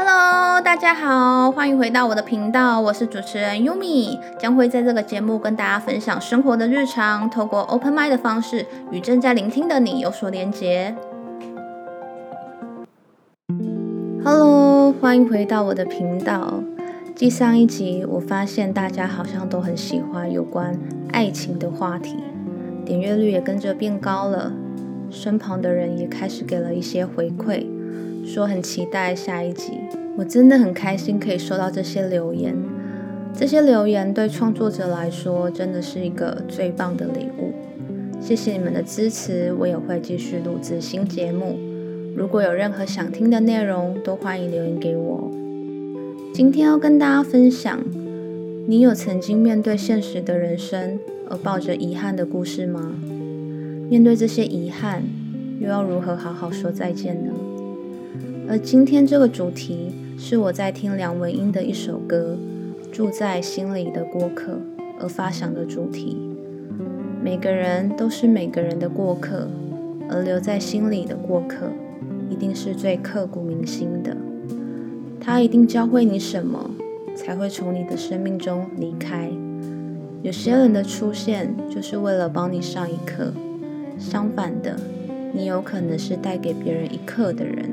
Hello，大家好，欢迎回到我的频道，我是主持人 Yumi，将会在这个节目跟大家分享生活的日常，透过 Open m i d 的方式与正在聆听的你有所连结。Hello，欢迎回到我的频道。继上一集，我发现大家好像都很喜欢有关爱情的话题，点阅率也跟着变高了，身旁的人也开始给了一些回馈。说很期待下一集，我真的很开心可以收到这些留言。这些留言对创作者来说真的是一个最棒的礼物。谢谢你们的支持，我也会继续录制新节目。如果有任何想听的内容，都欢迎留言给我。今天要跟大家分享，你有曾经面对现实的人生而抱着遗憾的故事吗？面对这些遗憾，又要如何好好说再见呢？而今天这个主题是我在听梁文音的一首歌《住在心里的过客》而发想的主题。每个人都是每个人的过客，而留在心里的过客，一定是最刻骨铭心的。他一定教会你什么，才会从你的生命中离开。有些人的出现就是为了帮你上一课，相反的，你有可能是带给别人一课的人。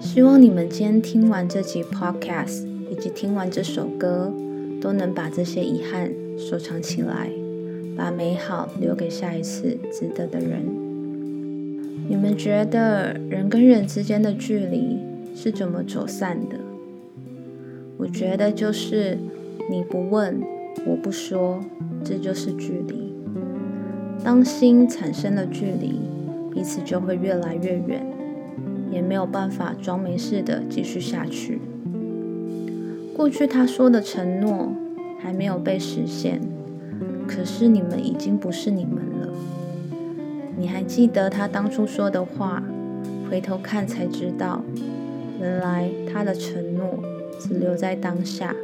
希望你们今天听完这集 podcast，以及听完这首歌，都能把这些遗憾收藏起来，把美好留给下一次值得的人。你们觉得人跟人之间的距离是怎么走散的？我觉得就是你不问，我不说，这就是距离。当心产生了距离，彼此就会越来越远。也没有办法装没事的继续下去。过去他说的承诺还没有被实现，可是你们已经不是你们了。你还记得他当初说的话？回头看才知道，原来他的承诺只留在当下，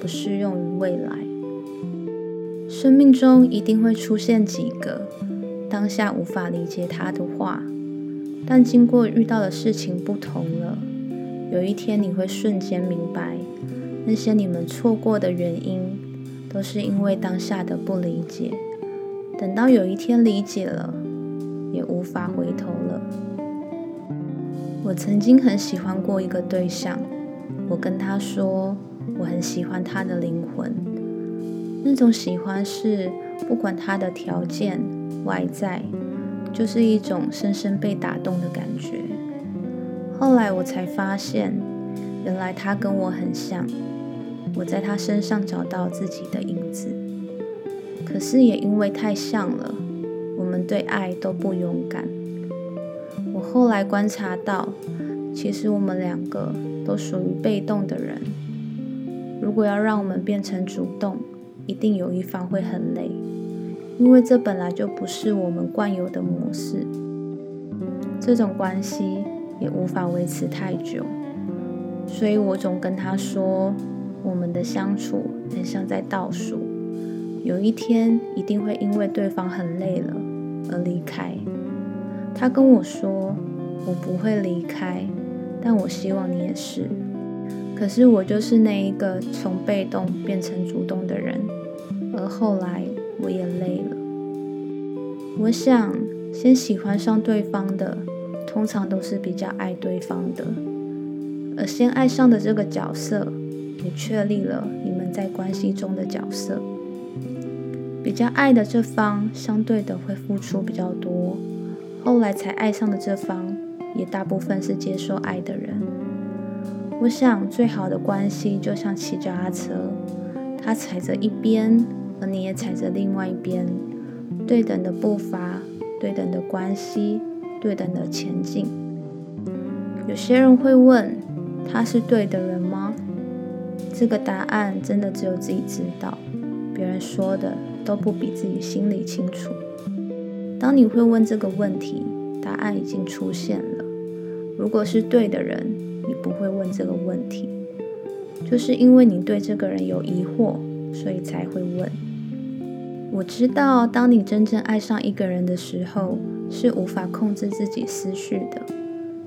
不适用于未来。生命中一定会出现几个当下无法理解他的话。但经过遇到的事情不同了，有一天你会瞬间明白，那些你们错过的原因，都是因为当下的不理解。等到有一天理解了，也无法回头了。我曾经很喜欢过一个对象，我跟他说，我很喜欢他的灵魂，那种喜欢是不管他的条件外在。就是一种深深被打动的感觉。后来我才发现，原来他跟我很像，我在他身上找到自己的影子。可是也因为太像了，我们对爱都不勇敢。我后来观察到，其实我们两个都属于被动的人。如果要让我们变成主动，一定有一方会很累。因为这本来就不是我们惯有的模式，这种关系也无法维持太久，所以我总跟他说，我们的相处很像在倒数，有一天一定会因为对方很累了而离开。他跟我说，我不会离开，但我希望你也是。可是我就是那一个从被动变成主动的人，而后来。我也累了。我想，先喜欢上对方的，通常都是比较爱对方的，而先爱上的这个角色，也确立了你们在关系中的角色。比较爱的这方，相对的会付出比较多，后来才爱上的这方，也大部分是接受爱的人。我想，最好的关系就像骑脚踏车，他踩着一边。而你也踩着另外一边，对等的步伐，对等的关系，对等的前进。有些人会问：他是对的人吗？这个答案真的只有自己知道，别人说的都不比自己心里清楚。当你会问这个问题，答案已经出现了。如果是对的人，你不会问这个问题，就是因为你对这个人有疑惑，所以才会问。我知道，当你真正爱上一个人的时候，是无法控制自己思绪的，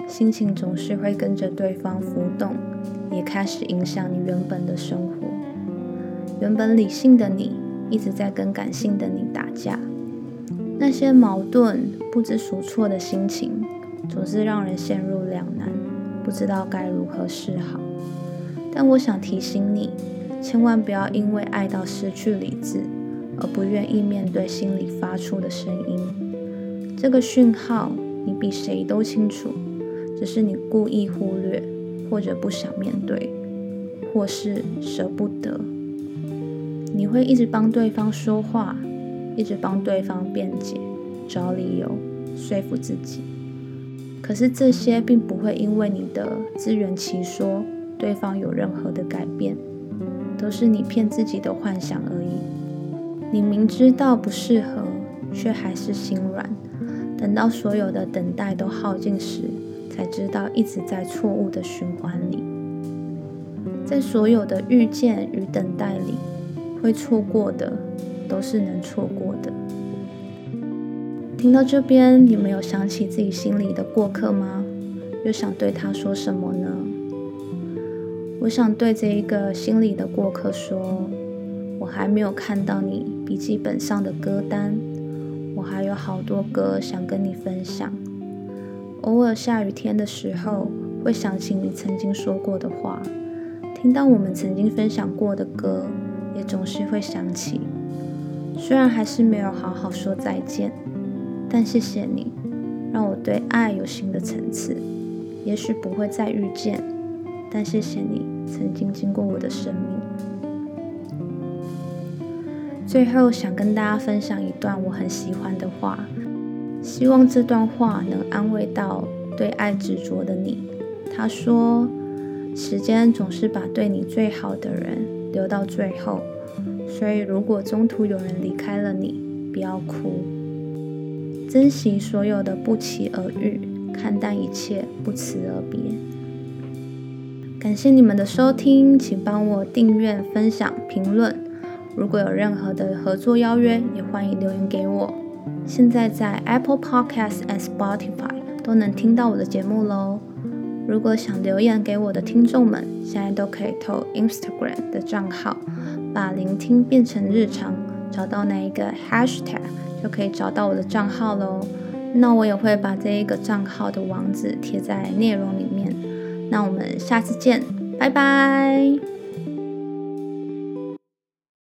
心情总是会跟着对方浮动，也开始影响你原本的生活。原本理性的你，一直在跟感性的你打架，那些矛盾、不知所措的心情，总是让人陷入两难，不知道该如何是好。但我想提醒你，千万不要因为爱到失去理智，而不愿意面对心里发出的声音。这个讯号，你比谁都清楚。只是你故意忽略，或者不想面对，或是舍不得。你会一直帮对方说话，一直帮对方辩解，找理由说服自己。可是这些并不会因为你的自圆其说，对方有任何的改变，都是你骗自己的幻想而已。你明知道不适合，却还是心软。等到所有的等待都耗尽时，才知道一直在错误的循环里，在所有的遇见与等待里，会错过的都是能错过的。听到这边，你没有想起自己心里的过客吗？又想对他说什么呢？我想对这一个心里的过客说：我还没有看到你笔记本上的歌单，我还有好多歌想跟你分享。偶尔下雨天的时候，会想起你曾经说过的话；听到我们曾经分享过的歌，也总是会想起。虽然还是没有好好说再见，但谢谢你，让我对爱有新的层次。也许不会再遇见，但谢谢你曾经经过我的生命。最后，想跟大家分享一段我很喜欢的话。希望这段话能安慰到对爱执着的你。他说：“时间总是把对你最好的人留到最后，所以如果中途有人离开了你，不要哭，珍惜所有的不期而遇，看淡一切不辞而别。”感谢你们的收听，请帮我订阅、分享、评论。如果有任何的合作邀约，也欢迎留言给我。现在在 Apple Podcast and Spotify 都能听到我的节目喽。如果想留言给我的听众们，现在都可以投 Instagram 的账号，把聆听变成日常，找到那一个 Hashtag 就可以找到我的账号喽。那我也会把这一个账号的网址贴在内容里。那我们下次见，拜拜。